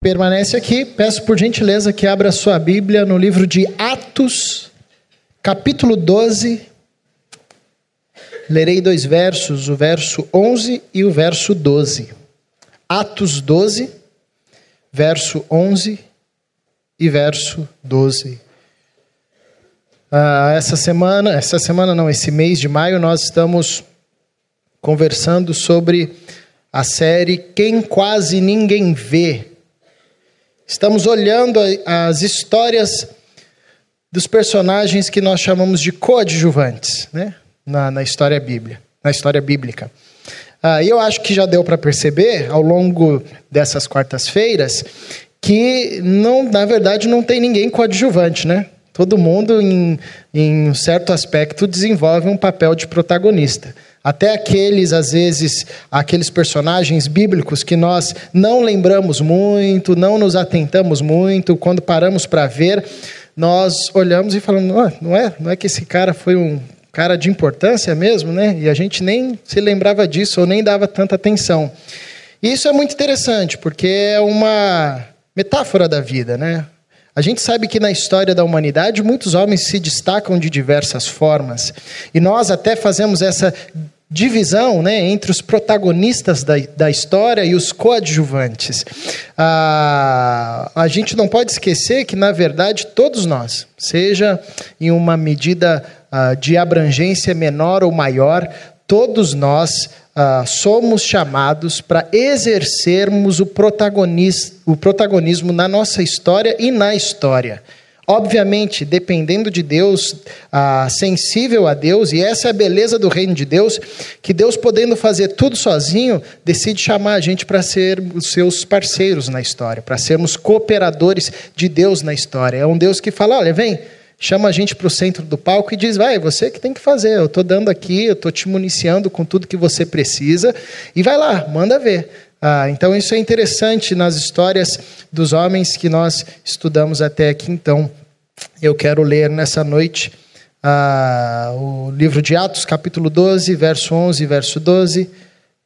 Permanece aqui, peço por gentileza que abra sua Bíblia no livro de Atos, capítulo 12. Lerei dois versos, o verso 11 e o verso 12. Atos 12, verso 11 e verso 12. Ah, essa semana, essa semana não, esse mês de maio, nós estamos conversando sobre a série Quem Quase Ninguém Vê Estamos olhando as histórias dos personagens que nós chamamos de coadjuvantes, né? Na, na história bíblia, na história bíblica. Ah, e eu acho que já deu para perceber ao longo dessas quartas-feiras que não, na verdade, não tem ninguém coadjuvante, né? Todo mundo, em, em um certo aspecto, desenvolve um papel de protagonista. Até aqueles, às vezes, aqueles personagens bíblicos que nós não lembramos muito, não nos atentamos muito, quando paramos para ver, nós olhamos e falamos: oh, não é, não é que esse cara foi um cara de importância mesmo, né? E a gente nem se lembrava disso ou nem dava tanta atenção. E isso é muito interessante, porque é uma metáfora da vida, né? A gente sabe que na história da humanidade muitos homens se destacam de diversas formas. E nós até fazemos essa divisão né, entre os protagonistas da, da história e os coadjuvantes. Ah, a gente não pode esquecer que, na verdade, todos nós, seja em uma medida ah, de abrangência menor ou maior, todos nós ah, somos chamados para exercermos o, o protagonismo na nossa história e na história. Obviamente, dependendo de Deus, ah, sensível a Deus, e essa é a beleza do reino de Deus, que Deus, podendo fazer tudo sozinho, decide chamar a gente para ser os seus parceiros na história, para sermos cooperadores de Deus na história. É um Deus que fala: olha, vem, chama a gente para o centro do palco e diz: vai, você que tem que fazer, eu estou dando aqui, eu estou te municiando com tudo que você precisa, e vai lá, manda ver. Ah, então, isso é interessante nas histórias dos homens que nós estudamos até aqui. Então, eu quero ler nessa noite ah, o livro de Atos, capítulo 12, verso 11 e verso 12,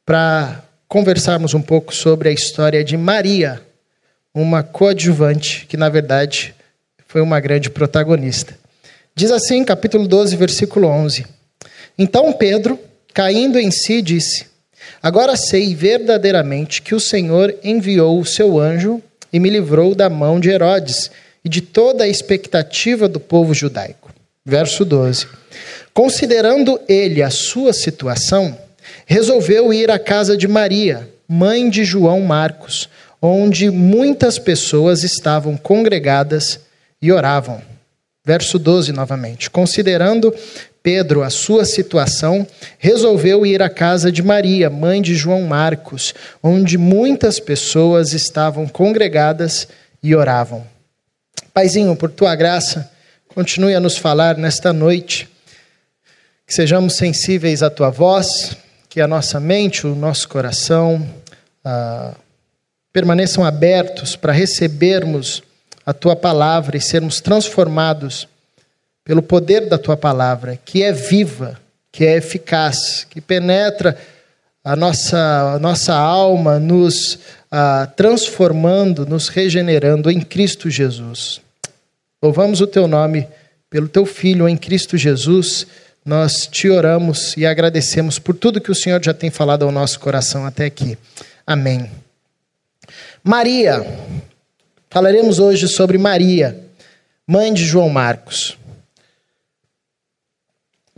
para conversarmos um pouco sobre a história de Maria, uma coadjuvante que, na verdade, foi uma grande protagonista. Diz assim, capítulo 12, versículo 11: Então Pedro, caindo em si, disse. Agora sei verdadeiramente que o Senhor enviou o seu anjo e me livrou da mão de Herodes e de toda a expectativa do povo judaico. Verso 12. Considerando ele a sua situação, resolveu ir à casa de Maria, mãe de João Marcos, onde muitas pessoas estavam congregadas e oravam. Verso 12 novamente. Considerando Pedro a sua situação, resolveu ir à casa de Maria, mãe de João Marcos, onde muitas pessoas estavam congregadas e oravam. Paizinho, por tua graça, continue a nos falar nesta noite, que sejamos sensíveis à tua voz, que a nossa mente, o nosso coração ah, permaneçam abertos para recebermos a tua palavra e sermos transformados pelo poder da tua palavra, que é viva, que é eficaz, que penetra a nossa, a nossa alma, nos ah, transformando, nos regenerando em Cristo Jesus. Louvamos o teu nome pelo teu Filho em Cristo Jesus. Nós te oramos e agradecemos por tudo que o Senhor já tem falado ao nosso coração até aqui. Amém. Maria. Falaremos hoje sobre Maria, mãe de João Marcos.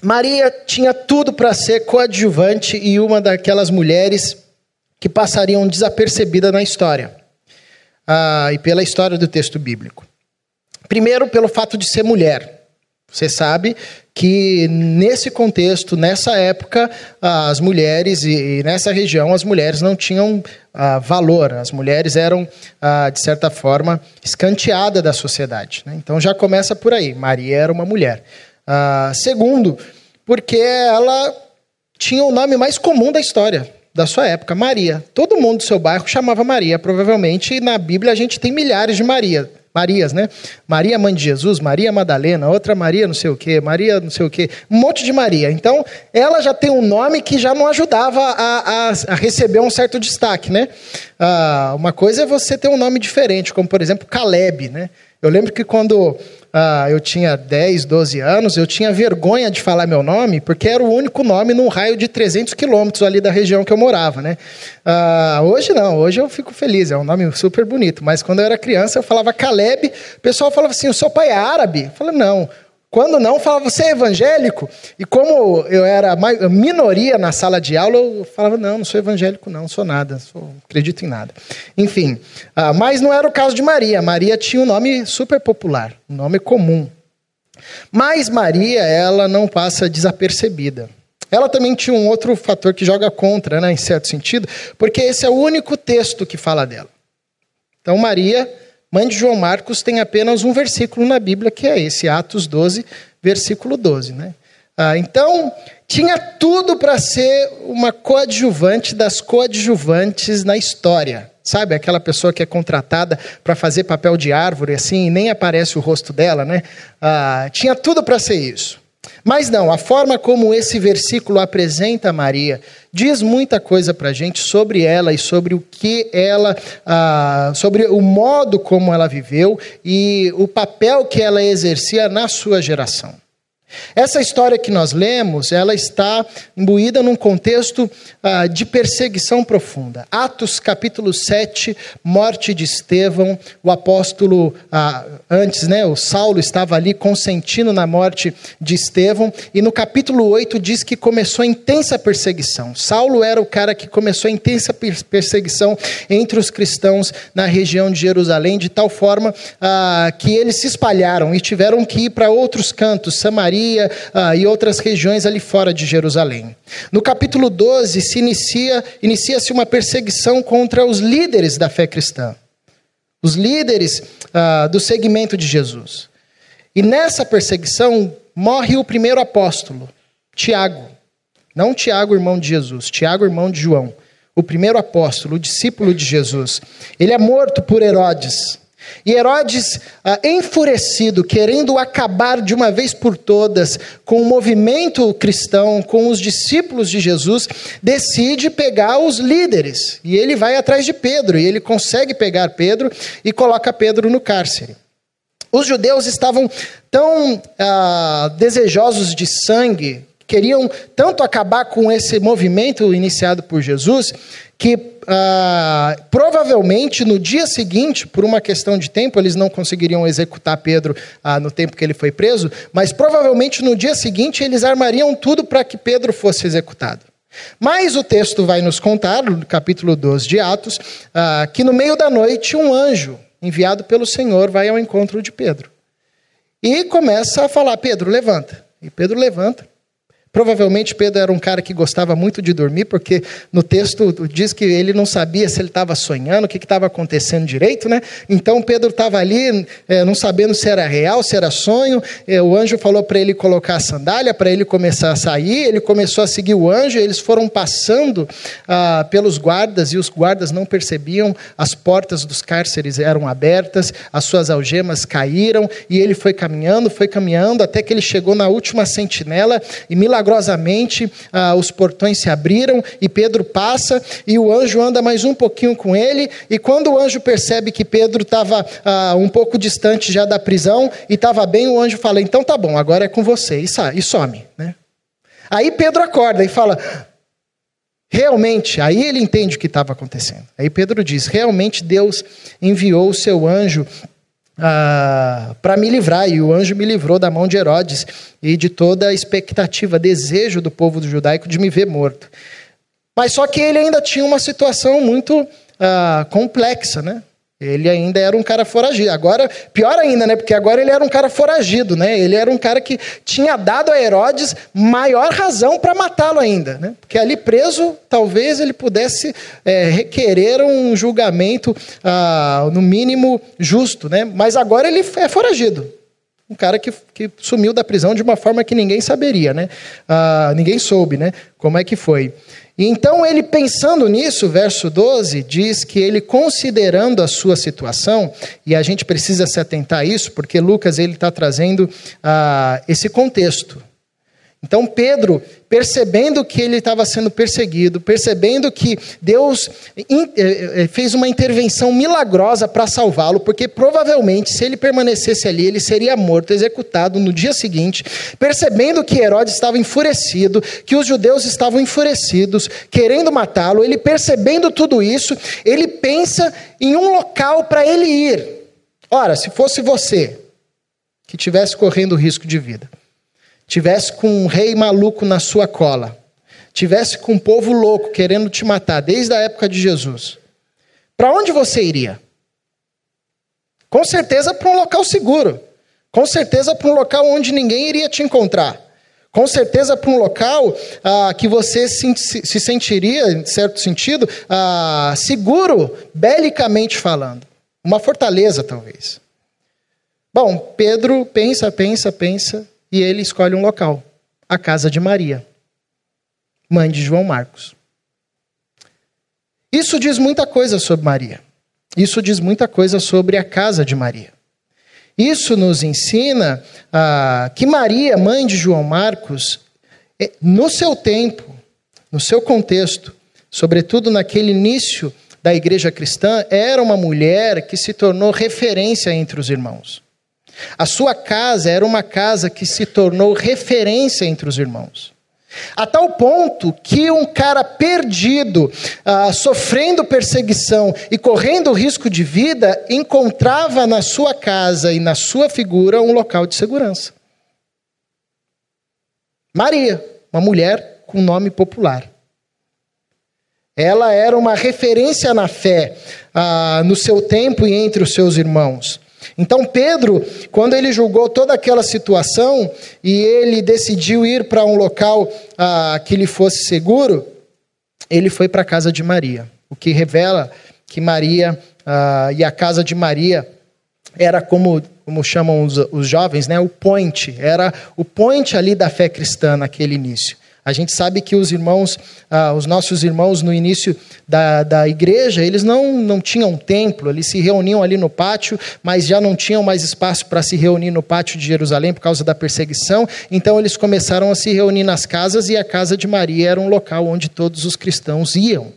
Maria tinha tudo para ser coadjuvante e uma daquelas mulheres que passariam desapercebida na história ah, e pela história do texto bíblico. Primeiro, pelo fato de ser mulher. Você sabe que nesse contexto, nessa época, as mulheres e nessa região as mulheres não tinham ah, valor. As mulheres eram ah, de certa forma escanteadas da sociedade. Né? Então já começa por aí. Maria era uma mulher. Ah, segundo, porque ela tinha o nome mais comum da história da sua época, Maria. Todo mundo do seu bairro chamava Maria, provavelmente, na Bíblia a gente tem milhares de Maria. Marias, né? Maria, mãe de Jesus, Maria Madalena, outra Maria não sei o quê, Maria não sei o quê, um monte de Maria. Então, ela já tem um nome que já não ajudava a, a, a receber um certo destaque, né? Ah, uma coisa é você ter um nome diferente, como por exemplo Caleb, né? Eu lembro que quando ah, eu tinha 10, 12 anos, eu tinha vergonha de falar meu nome, porque era o único nome num raio de 300 quilômetros ali da região que eu morava, né? Ah, hoje não, hoje eu fico feliz, é um nome super bonito, mas quando eu era criança eu falava Caleb, o pessoal falava assim, o seu pai é árabe? Eu falei, não, quando não, falava, você é evangélico? E como eu era minoria na sala de aula, eu falava, não, não sou evangélico, não, sou nada, sou, acredito em nada. Enfim, uh, mas não era o caso de Maria. Maria tinha um nome super popular, um nome comum. Mas Maria, ela não passa desapercebida. Ela também tinha um outro fator que joga contra, né, em certo sentido, porque esse é o único texto que fala dela. Então, Maria Mãe de João Marcos tem apenas um versículo na Bíblia, que é esse, Atos 12, versículo 12. Né? Ah, então, tinha tudo para ser uma coadjuvante das coadjuvantes na história. Sabe, aquela pessoa que é contratada para fazer papel de árvore assim, e nem aparece o rosto dela, né? Ah, tinha tudo para ser isso. Mas não, a forma como esse versículo apresenta Maria diz muita coisa para a gente sobre ela e sobre o que ela, ah, sobre o modo como ela viveu e o papel que ela exercia na sua geração. Essa história que nós lemos, ela está imbuída num contexto ah, de perseguição profunda. Atos capítulo 7, morte de Estevão, o apóstolo, ah, antes, né, o Saulo estava ali consentindo na morte de Estevão, e no capítulo 8 diz que começou a intensa perseguição. Saulo era o cara que começou a intensa perseguição entre os cristãos na região de Jerusalém, de tal forma ah, que eles se espalharam e tiveram que ir para outros cantos, Samaria, Samaria ah, e outras regiões ali fora de Jerusalém. No capítulo 12 se inicia inicia-se uma perseguição contra os líderes da fé cristã, os líderes ah, do segmento de Jesus. E nessa perseguição morre o primeiro apóstolo, Tiago. Não Tiago, irmão de Jesus, Tiago, irmão de João. O primeiro apóstolo, o discípulo de Jesus. Ele é morto por Herodes. E Herodes, ah, enfurecido, querendo acabar de uma vez por todas com o movimento cristão, com os discípulos de Jesus, decide pegar os líderes. E ele vai atrás de Pedro, e ele consegue pegar Pedro e coloca Pedro no cárcere. Os judeus estavam tão ah, desejosos de sangue, queriam tanto acabar com esse movimento iniciado por Jesus, que ah, provavelmente no dia seguinte, por uma questão de tempo, eles não conseguiriam executar Pedro ah, no tempo que ele foi preso, mas provavelmente no dia seguinte eles armariam tudo para que Pedro fosse executado. Mas o texto vai nos contar, no capítulo 12 de Atos, ah, que no meio da noite um anjo enviado pelo Senhor vai ao encontro de Pedro. E começa a falar: Pedro, levanta. E Pedro levanta. Provavelmente Pedro era um cara que gostava muito de dormir, porque no texto diz que ele não sabia se ele estava sonhando, o que estava acontecendo direito, né? Então Pedro estava ali, é, não sabendo se era real, se era sonho. É, o anjo falou para ele colocar a sandália, para ele começar a sair. Ele começou a seguir o anjo. Eles foram passando ah, pelos guardas e os guardas não percebiam. As portas dos cárceres eram abertas, as suas algemas caíram e ele foi caminhando, foi caminhando até que ele chegou na última sentinela e milagrosamente milagrosamente ah, os portões se abriram e Pedro passa e o anjo anda mais um pouquinho com ele. E quando o anjo percebe que Pedro estava ah, um pouco distante já da prisão e estava bem, o anjo fala: Então tá bom, agora é com você. E, e some. Né? Aí Pedro acorda e fala: Realmente, aí ele entende o que estava acontecendo. Aí Pedro diz: Realmente Deus enviou o seu anjo ah, para me livrar, e o anjo me livrou da mão de Herodes e de toda a expectativa, desejo do povo judaico de me ver morto. Mas só que ele ainda tinha uma situação muito ah, complexa, né? Ele ainda era um cara foragido. Agora, pior ainda, né? Porque agora ele era um cara foragido, né? Ele era um cara que tinha dado a Herodes maior razão para matá-lo ainda, né? Porque ali preso, talvez ele pudesse é, requerer um julgamento, ah, no mínimo, justo, né? Mas agora ele é foragido. Um cara que, que sumiu da prisão de uma forma que ninguém saberia, né? Ah, ninguém soube, né? Como é que foi. E então ele pensando nisso, verso 12, diz que ele considerando a sua situação, e a gente precisa se atentar a isso, porque Lucas ele está trazendo ah, esse contexto. Então Pedro, percebendo que ele estava sendo perseguido, percebendo que Deus eh, eh, fez uma intervenção milagrosa para salvá-lo, porque provavelmente se ele permanecesse ali, ele seria morto, executado no dia seguinte, percebendo que Herodes estava enfurecido, que os judeus estavam enfurecidos, querendo matá-lo, ele percebendo tudo isso, ele pensa em um local para ele ir. Ora, se fosse você que tivesse correndo risco de vida, tivesse com um rei maluco na sua cola, tivesse com um povo louco querendo te matar desde a época de Jesus, para onde você iria? Com certeza para um local seguro. Com certeza para um local onde ninguém iria te encontrar. Com certeza para um local ah, que você se, se, sentiria, em certo sentido, ah, seguro, belicamente falando. Uma fortaleza, talvez. Bom, Pedro pensa, pensa, pensa e ele escolhe um local, a casa de Maria, mãe de João Marcos. Isso diz muita coisa sobre Maria. Isso diz muita coisa sobre a casa de Maria. Isso nos ensina ah, que Maria, mãe de João Marcos, é, no seu tempo, no seu contexto, sobretudo naquele início da igreja cristã, era uma mulher que se tornou referência entre os irmãos. A sua casa era uma casa que se tornou referência entre os irmãos. A tal ponto que um cara perdido, ah, sofrendo perseguição e correndo risco de vida, encontrava na sua casa e na sua figura um local de segurança. Maria, uma mulher com nome popular. Ela era uma referência na fé ah, no seu tempo e entre os seus irmãos. Então Pedro, quando ele julgou toda aquela situação e ele decidiu ir para um local ah, que lhe fosse seguro, ele foi para a casa de Maria, o que revela que Maria ah, e a casa de Maria era como, como chamam os, os jovens, né, o point, era o point ali da fé cristã naquele início. A gente sabe que os irmãos, ah, os nossos irmãos no início da, da igreja, eles não, não tinham templo, eles se reuniam ali no pátio, mas já não tinham mais espaço para se reunir no pátio de Jerusalém por causa da perseguição, então eles começaram a se reunir nas casas e a casa de Maria era um local onde todos os cristãos iam.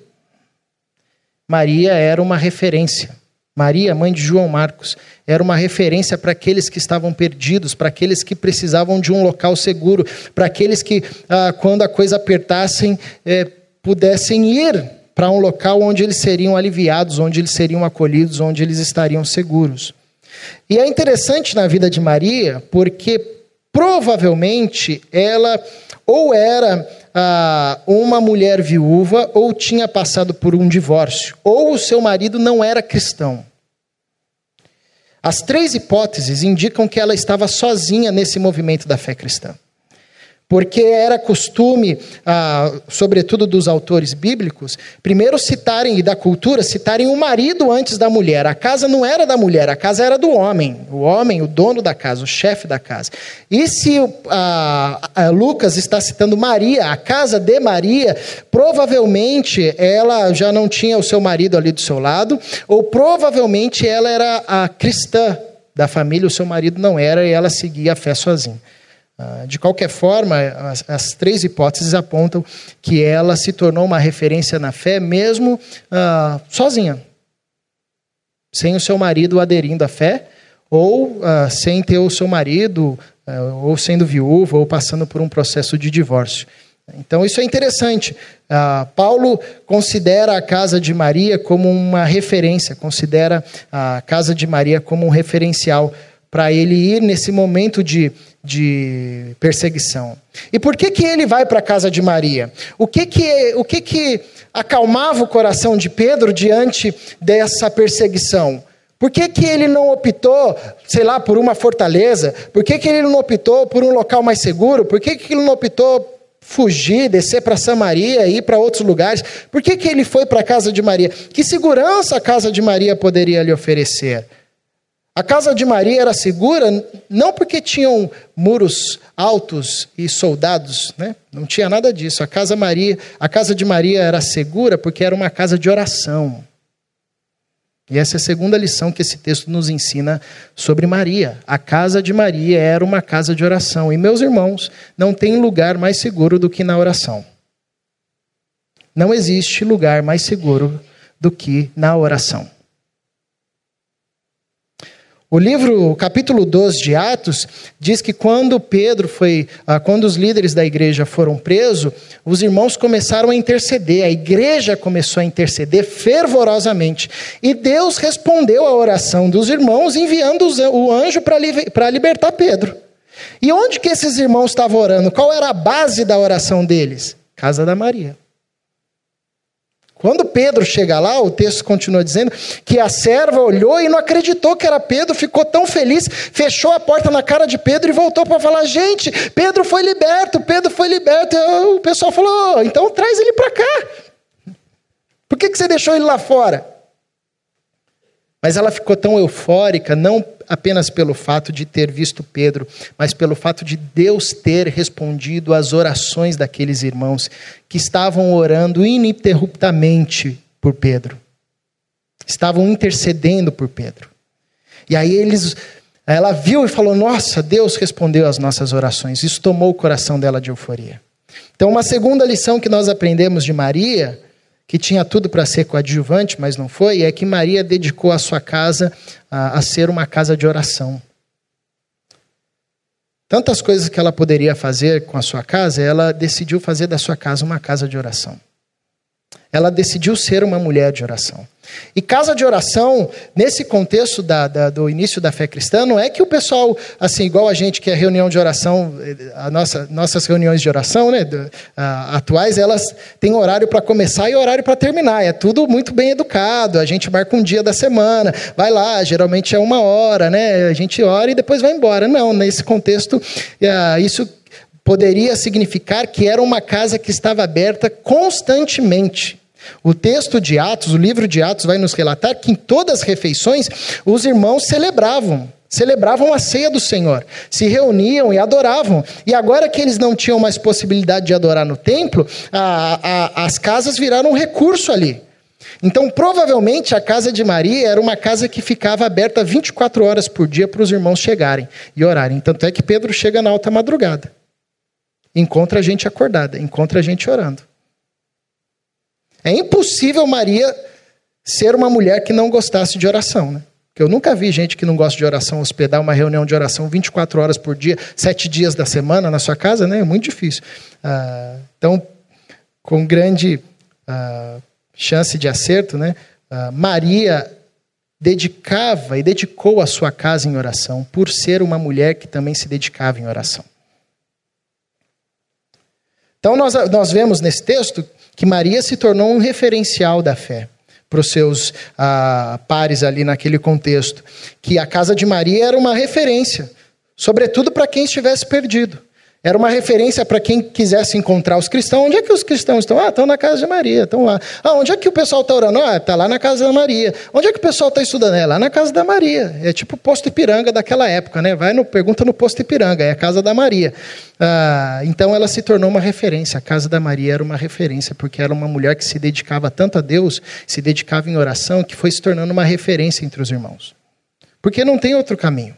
Maria era uma referência. Maria, mãe de João Marcos, era uma referência para aqueles que estavam perdidos, para aqueles que precisavam de um local seguro, para aqueles que, ah, quando a coisa apertassem, eh, pudessem ir para um local onde eles seriam aliviados, onde eles seriam acolhidos, onde eles estariam seguros. E é interessante na vida de Maria, porque provavelmente ela ou era ah, uma mulher viúva ou tinha passado por um divórcio, ou o seu marido não era cristão. As três hipóteses indicam que ela estava sozinha nesse movimento da fé cristã porque era costume, ah, sobretudo dos autores bíblicos, primeiro citarem, e da cultura, citarem o marido antes da mulher. A casa não era da mulher, a casa era do homem. O homem, o dono da casa, o chefe da casa. E se ah, Lucas está citando Maria, a casa de Maria, provavelmente ela já não tinha o seu marido ali do seu lado, ou provavelmente ela era a cristã da família, o seu marido não era, e ela seguia a fé sozinha. Ah, de qualquer forma, as, as, três hipóteses apontam que ela se tornou uma referência na fé mesmo uh, sozinha, sem o seu marido aderindo à fé, ou uh, sem ter o seu marido, uh, ou sendo viúva, ou passando por um processo de divórcio. Então, isso é interessante. Paulo considera a casa de Maria como uma referência, considera a casa de Maria como um referencial para ele ir nesse momento de de perseguição. E por que, que ele vai para a casa de Maria? O que que, o que que acalmava o coração de Pedro diante dessa perseguição? Por que, que ele não optou, sei lá, por uma fortaleza? Por que, que ele não optou por um local mais seguro? Por que, que ele não optou fugir, descer para Samaria, ir para outros lugares? Por que, que ele foi para a casa de Maria? Que segurança a casa de Maria poderia lhe oferecer? A casa de Maria era segura não porque tinham muros altos e soldados, né? Não tinha nada disso. A casa Maria, a casa de Maria era segura porque era uma casa de oração. E essa é a segunda lição que esse texto nos ensina sobre Maria. A casa de Maria era uma casa de oração. E meus irmãos, não tem lugar mais seguro do que na oração. Não existe lugar mais seguro do que na oração. O livro, o capítulo 12 de Atos, diz que quando Pedro foi, ah, quando os líderes da igreja foram presos, os irmãos começaram a interceder, a igreja começou a interceder fervorosamente. E Deus respondeu à oração dos irmãos, enviando o anjo para libertar Pedro. E onde que esses irmãos estavam orando? Qual era a base da oração deles? Casa da Maria. Quando Pedro chega lá, o texto continua dizendo que a serva olhou e não acreditou que era Pedro, ficou tão feliz, fechou a porta na cara de Pedro e voltou para falar: gente, Pedro foi liberto, Pedro foi liberto. O pessoal falou: então traz ele para cá. Por que, que você deixou ele lá fora? Mas ela ficou tão eufórica, não apenas pelo fato de ter visto Pedro, mas pelo fato de Deus ter respondido às orações daqueles irmãos que estavam orando ininterruptamente por Pedro. Estavam intercedendo por Pedro. E aí eles ela viu e falou: "Nossa, Deus respondeu às nossas orações". Isso tomou o coração dela de euforia. Então, uma segunda lição que nós aprendemos de Maria que tinha tudo para ser coadjuvante, mas não foi, é que Maria dedicou a sua casa a, a ser uma casa de oração. Tantas coisas que ela poderia fazer com a sua casa, ela decidiu fazer da sua casa uma casa de oração. Ela decidiu ser uma mulher de oração. E casa de oração, nesse contexto da, da, do início da fé cristã, não é que o pessoal, assim, igual a gente que é reunião de oração, a nossa, nossas reuniões de oração, né, do, a, atuais, elas têm horário para começar e horário para terminar. É tudo muito bem educado. A gente marca um dia da semana, vai lá, geralmente é uma hora, né? A gente ora e depois vai embora. Não, nesse contexto, é, isso poderia significar que era uma casa que estava aberta constantemente. O texto de Atos, o livro de Atos, vai nos relatar que em todas as refeições os irmãos celebravam, celebravam a ceia do Senhor, se reuniam e adoravam. E agora que eles não tinham mais possibilidade de adorar no templo, a, a, as casas viraram um recurso ali. Então, provavelmente, a casa de Maria era uma casa que ficava aberta 24 horas por dia para os irmãos chegarem e orarem. Tanto é que Pedro chega na alta madrugada. Encontra a gente acordada, encontra a gente orando. É impossível Maria ser uma mulher que não gostasse de oração, né? Porque eu nunca vi gente que não gosta de oração hospedar uma reunião de oração 24 horas por dia, sete dias da semana na sua casa, né? É muito difícil. Ah, então, com grande ah, chance de acerto, né? Ah, Maria dedicava e dedicou a sua casa em oração, por ser uma mulher que também se dedicava em oração. Então, nós, nós vemos nesse texto que Maria se tornou um referencial da fé para os seus ah, pares ali naquele contexto. Que a casa de Maria era uma referência, sobretudo para quem estivesse perdido. Era uma referência para quem quisesse encontrar os cristãos. Onde é que os cristãos estão? Ah, estão na casa de Maria, estão lá. Ah, onde é que o pessoal está orando? Ah, está lá na casa da Maria. Onde é que o pessoal está estudando? É lá na casa da Maria. É tipo o posto Ipiranga daquela época, né? Vai no, pergunta no posto Ipiranga, é a casa da Maria. Ah, então ela se tornou uma referência. A casa da Maria era uma referência, porque era uma mulher que se dedicava tanto a Deus, se dedicava em oração, que foi se tornando uma referência entre os irmãos. Porque não tem outro caminho.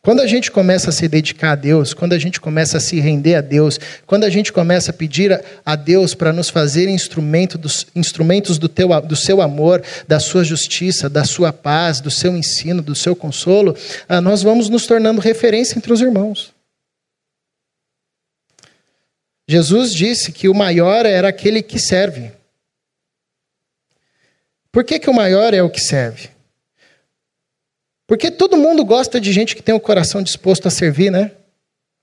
Quando a gente começa a se dedicar a Deus, quando a gente começa a se render a Deus, quando a gente começa a pedir a Deus para nos fazer instrumento dos, instrumentos do, teu, do seu amor, da sua justiça, da sua paz, do seu ensino, do seu consolo, ah, nós vamos nos tornando referência entre os irmãos. Jesus disse que o maior era aquele que serve. Por que, que o maior é o que serve? Porque todo mundo gosta de gente que tem o coração disposto a servir, né?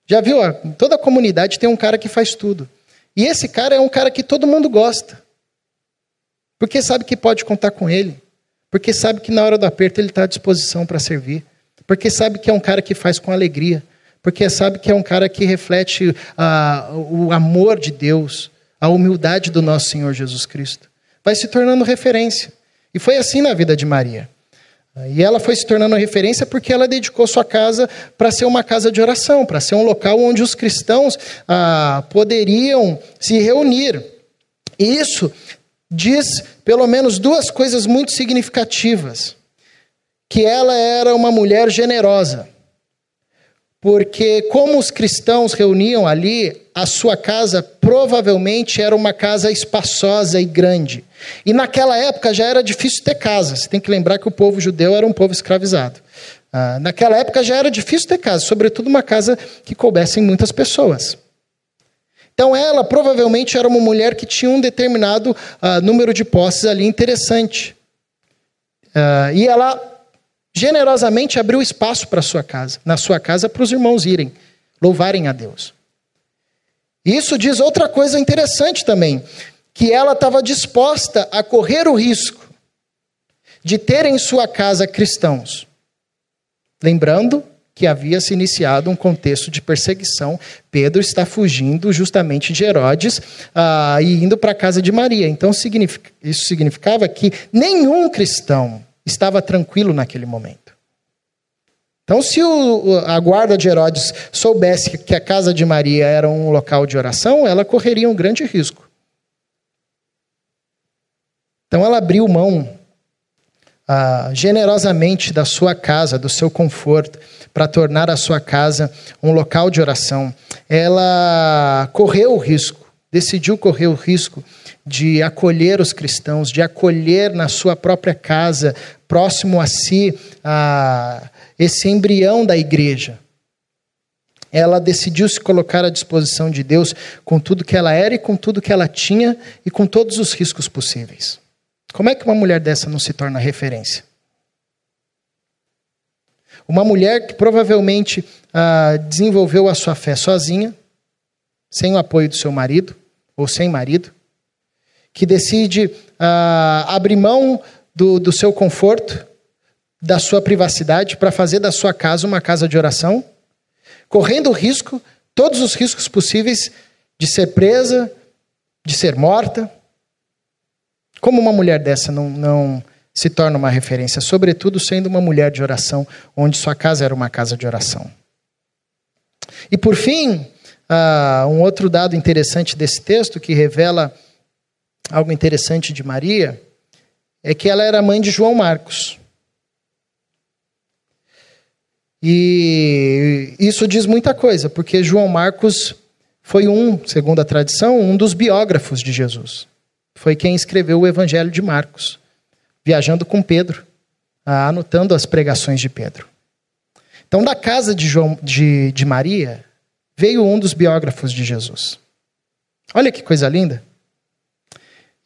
Já viu? Ó, toda comunidade tem um cara que faz tudo. E esse cara é um cara que todo mundo gosta. Porque sabe que pode contar com ele. Porque sabe que na hora do aperto ele está à disposição para servir. Porque sabe que é um cara que faz com alegria. Porque sabe que é um cara que reflete ah, o amor de Deus, a humildade do nosso Senhor Jesus Cristo. Vai se tornando referência. E foi assim na vida de Maria. E ela foi se tornando referência porque ela dedicou sua casa para ser uma casa de oração, para ser um local onde os cristãos ah, poderiam se reunir. E isso diz pelo menos duas coisas muito significativas: que ela era uma mulher generosa. Porque, como os cristãos reuniam ali, a sua casa provavelmente era uma casa espaçosa e grande. E naquela época já era difícil ter casa. Você tem que lembrar que o povo judeu era um povo escravizado. Ah, naquela época já era difícil ter casa, sobretudo uma casa que coubessem muitas pessoas. Então ela provavelmente era uma mulher que tinha um determinado ah, número de posses ali interessante. Ah, e ela generosamente abriu espaço para sua casa, na sua casa para os irmãos irem, louvarem a Deus. Isso diz outra coisa interessante também, que ela estava disposta a correr o risco de ter em sua casa cristãos. Lembrando que havia se iniciado um contexto de perseguição. Pedro está fugindo justamente de Herodes ah, e indo para a casa de Maria. Então, isso significava que nenhum cristão estava tranquilo naquele momento. Então, se o, a guarda de Herodes soubesse que a casa de Maria era um local de oração, ela correria um grande risco. Então, ela abriu mão ah, generosamente da sua casa, do seu conforto, para tornar a sua casa um local de oração. Ela correu o risco, decidiu correr o risco de acolher os cristãos, de acolher na sua própria casa, próximo a si, a esse embrião da igreja. Ela decidiu se colocar à disposição de Deus com tudo que ela era e com tudo que ela tinha e com todos os riscos possíveis. Como é que uma mulher dessa não se torna referência? Uma mulher que provavelmente ah, desenvolveu a sua fé sozinha, sem o apoio do seu marido ou sem marido, que decide ah, abrir mão do, do seu conforto, da sua privacidade, para fazer da sua casa uma casa de oração, correndo o risco, todos os riscos possíveis, de ser presa, de ser morta. Como uma mulher dessa não, não se torna uma referência, sobretudo sendo uma mulher de oração, onde sua casa era uma casa de oração. E por fim, uh, um outro dado interessante desse texto que revela algo interessante de Maria é que ela era mãe de João Marcos. E isso diz muita coisa, porque João Marcos foi um, segundo a tradição, um dos biógrafos de Jesus. Foi quem escreveu o Evangelho de Marcos, viajando com Pedro, anotando as pregações de Pedro. Então, da casa de, João, de, de Maria, veio um dos biógrafos de Jesus. Olha que coisa linda.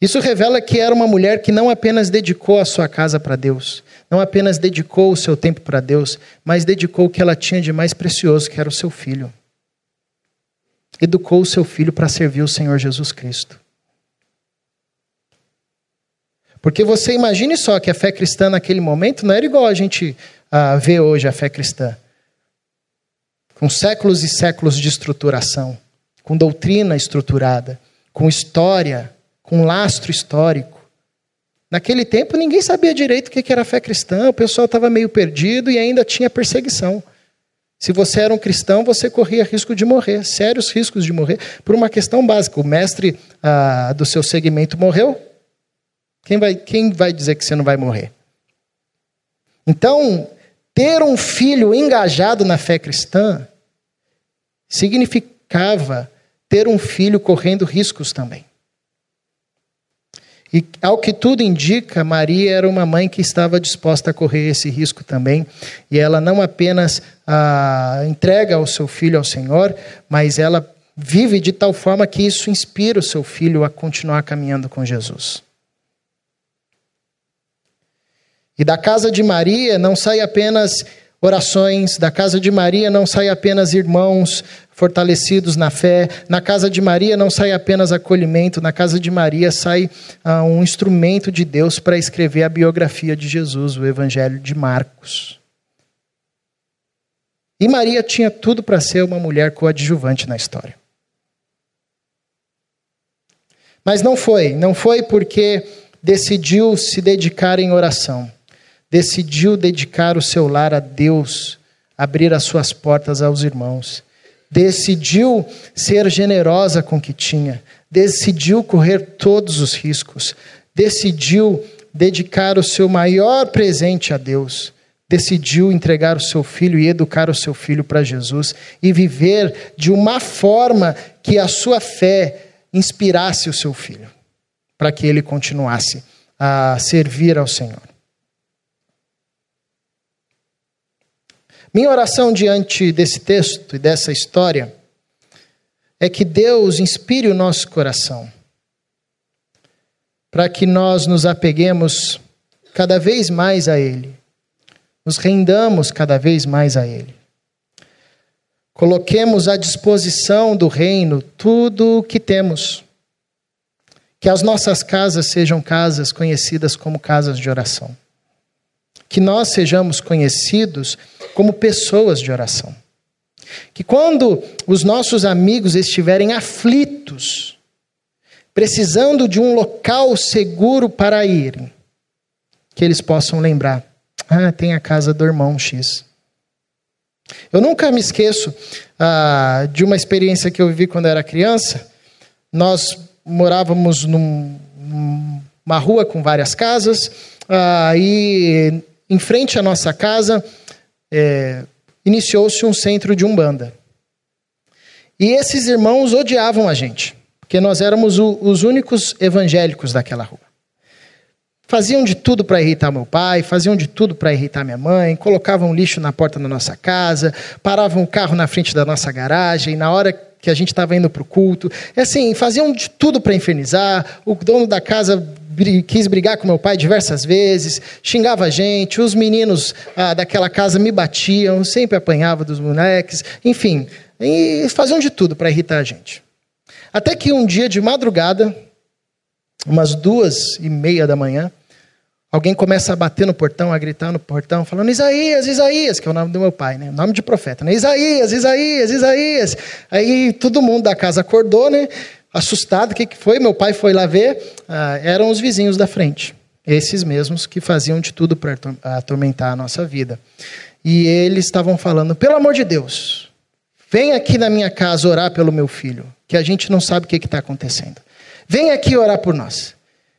Isso revela que era uma mulher que não apenas dedicou a sua casa para Deus, não apenas dedicou o seu tempo para Deus, mas dedicou o que ela tinha de mais precioso, que era o seu filho. Educou o seu filho para servir o Senhor Jesus Cristo. Porque você imagine só que a fé cristã naquele momento não era igual a gente uh, vê hoje a fé cristã. Com séculos e séculos de estruturação, com doutrina estruturada, com história com lastro histórico. Naquele tempo ninguém sabia direito o que era fé cristã, o pessoal estava meio perdido e ainda tinha perseguição. Se você era um cristão, você corria risco de morrer, sérios riscos de morrer, por uma questão básica. O mestre ah, do seu segmento morreu. Quem vai, quem vai dizer que você não vai morrer? Então, ter um filho engajado na fé cristã significava ter um filho correndo riscos também. E, ao que tudo indica, Maria era uma mãe que estava disposta a correr esse risco também. E ela não apenas ah, entrega o seu filho ao Senhor, mas ela vive de tal forma que isso inspira o seu filho a continuar caminhando com Jesus. E da casa de Maria não sai apenas orações, da casa de Maria não sai apenas irmãos fortalecidos na fé, na casa de Maria não sai apenas acolhimento, na casa de Maria sai ah, um instrumento de Deus para escrever a biografia de Jesus, o Evangelho de Marcos. E Maria tinha tudo para ser uma mulher coadjuvante na história. Mas não foi, não foi porque decidiu se dedicar em oração. Decidiu dedicar o seu lar a Deus, abrir as suas portas aos irmãos. Decidiu ser generosa com o que tinha, decidiu correr todos os riscos, decidiu dedicar o seu maior presente a Deus, decidiu entregar o seu filho e educar o seu filho para Jesus e viver de uma forma que a sua fé inspirasse o seu filho, para que ele continuasse a servir ao Senhor. Minha oração diante desse texto e dessa história é que Deus inspire o nosso coração para que nós nos apeguemos cada vez mais a Ele, nos rendamos cada vez mais a Ele. Coloquemos à disposição do Reino tudo o que temos. Que as nossas casas sejam casas conhecidas como casas de oração. Que nós sejamos conhecidos como pessoas de oração. Que quando os nossos amigos estiverem aflitos, precisando de um local seguro para irem, que eles possam lembrar: ah, tem a casa do irmão X. Eu nunca me esqueço ah, de uma experiência que eu vivi quando era criança. Nós morávamos num, numa rua com várias casas, ah, e em frente à nossa casa é, iniciou-se um centro de umbanda. E esses irmãos odiavam a gente, porque nós éramos o, os únicos evangélicos daquela rua. Faziam de tudo para irritar meu pai, faziam de tudo para irritar minha mãe, colocavam lixo na porta da nossa casa, paravam o carro na frente da nossa garagem, na hora que a gente estava indo para o culto. E assim, faziam de tudo para infernizar. O dono da casa quis brigar com meu pai diversas vezes, xingava a gente, os meninos ah, daquela casa me batiam, sempre apanhava dos moleques, enfim, e faziam de tudo para irritar a gente. Até que um dia de madrugada, umas duas e meia da manhã, alguém começa a bater no portão, a gritar no portão, falando Isaías, Isaías, que é o nome do meu pai, né? Nome de profeta, né? Isaías, Isaías, Isaías. Aí todo mundo da casa acordou, né? Assustado, o que, que foi? Meu pai foi lá ver, ah, eram os vizinhos da frente, esses mesmos que faziam de tudo para atormentar a nossa vida. E eles estavam falando: pelo amor de Deus, vem aqui na minha casa orar pelo meu filho, que a gente não sabe o que está acontecendo. Vem aqui orar por nós.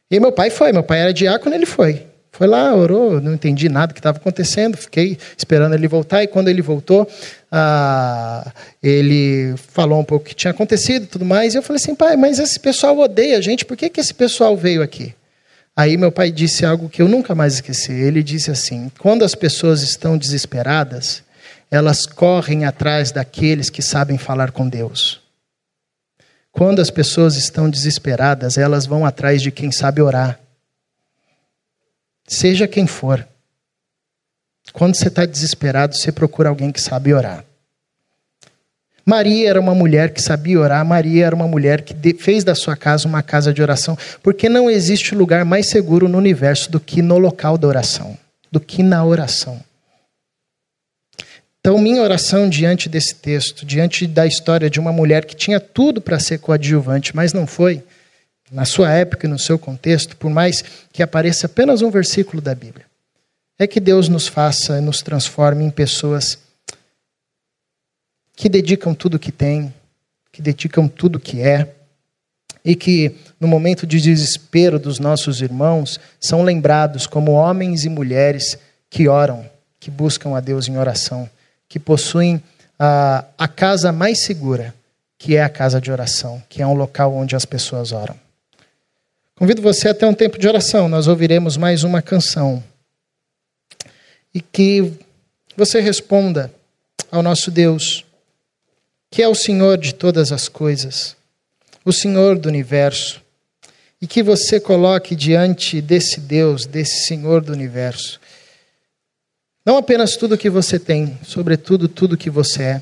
E meu pai foi, meu pai era diácono, ele foi. Foi lá, orou, não entendi nada que estava acontecendo, fiquei esperando ele voltar, e quando ele voltou, ah, ele falou um pouco o que tinha acontecido e tudo mais, e eu falei assim, pai, mas esse pessoal odeia a gente, por que, que esse pessoal veio aqui? Aí meu pai disse algo que eu nunca mais esqueci. Ele disse assim: quando as pessoas estão desesperadas, elas correm atrás daqueles que sabem falar com Deus. Quando as pessoas estão desesperadas, elas vão atrás de quem sabe orar seja quem for. Quando você está desesperado, você procura alguém que sabe orar. Maria era uma mulher que sabia orar, Maria era uma mulher que fez da sua casa uma casa de oração, porque não existe lugar mais seguro no universo do que no local da oração, do que na oração. Então, minha oração diante desse texto, diante da história de uma mulher que tinha tudo para ser coadjuvante, mas não foi, na sua época e no seu contexto, por mais que apareça apenas um versículo da Bíblia, é que Deus nos faça e nos transforme em pessoas que dedicam tudo que têm, que dedicam tudo que é, e que, no momento de desespero dos nossos irmãos, são lembrados como homens e mulheres que oram, que buscam a Deus em oração, que possuem a, a casa mais segura, que é a casa de oração, que é um local onde as pessoas oram. Convido você a ter um tempo de oração. Nós ouviremos mais uma canção. E que você responda ao nosso Deus, que é o Senhor de todas as coisas, o Senhor do universo, e que você coloque diante desse Deus, desse Senhor do universo, não apenas tudo que você tem, sobretudo tudo que você é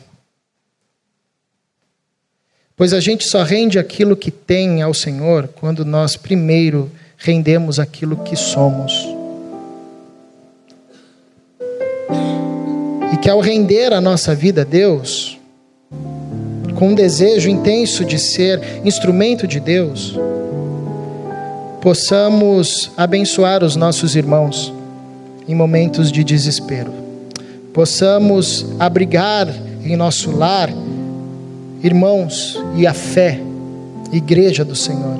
Pois a gente só rende aquilo que tem ao Senhor quando nós primeiro rendemos aquilo que somos. Que ao render a nossa vida a Deus, com um desejo intenso de ser instrumento de Deus, possamos abençoar os nossos irmãos em momentos de desespero. Possamos abrigar em nosso lar irmãos e a fé, igreja do Senhor.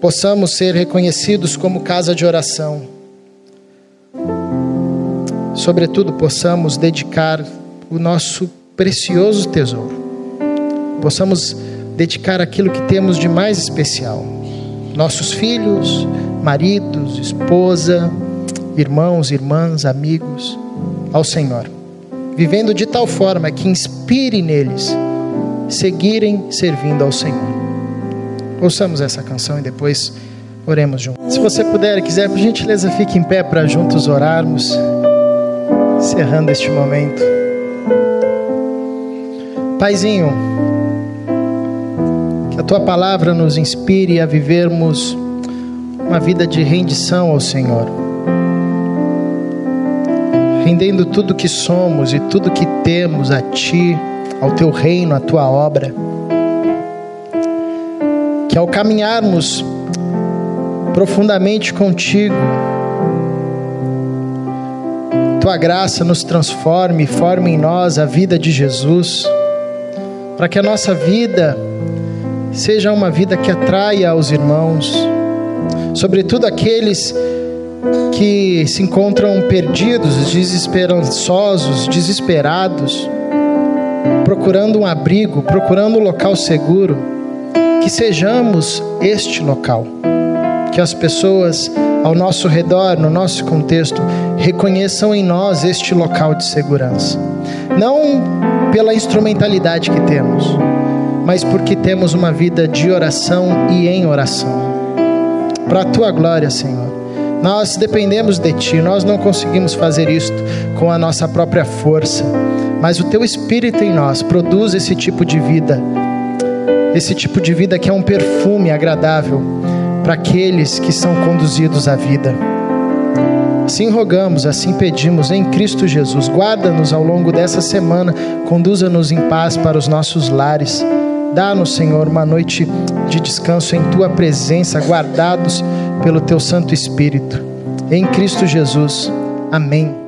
Possamos ser reconhecidos como casa de oração. Sobretudo, possamos dedicar o nosso precioso tesouro. Possamos dedicar aquilo que temos de mais especial. Nossos filhos, maridos, esposa, irmãos, irmãs, amigos, ao Senhor. Vivendo de tal forma que inspire neles seguirem servindo ao Senhor. Ouçamos essa canção e depois oremos juntos. Se você puder e quiser, por gentileza, fique em pé para juntos orarmos, encerrando este momento. Paizinho, que a tua palavra nos inspire a vivermos uma vida de rendição ao Senhor. Rendendo tudo que somos e tudo que temos a ti, ao teu reino, à tua obra. Que ao caminharmos profundamente contigo, tua graça nos transforme forme em nós a vida de Jesus, para que a nossa vida seja uma vida que atraia aos irmãos, sobretudo aqueles que se encontram perdidos, desesperançosos, desesperados, procurando um abrigo, procurando um local seguro, que sejamos este local, que as pessoas ao nosso redor, no nosso contexto, reconheçam em nós este local de segurança, não pela instrumentalidade que temos mas porque temos uma vida de oração e em oração. Para a tua glória, Senhor. Nós dependemos de ti, nós não conseguimos fazer isto com a nossa própria força, mas o teu espírito em nós produz esse tipo de vida, esse tipo de vida que é um perfume agradável para aqueles que são conduzidos à vida. Assim rogamos, assim pedimos em Cristo Jesus. Guarda-nos ao longo dessa semana, conduza-nos em paz para os nossos lares. Dá-nos, Senhor, uma noite de descanso em tua presença, guardados pelo teu Santo Espírito. Em Cristo Jesus. Amém.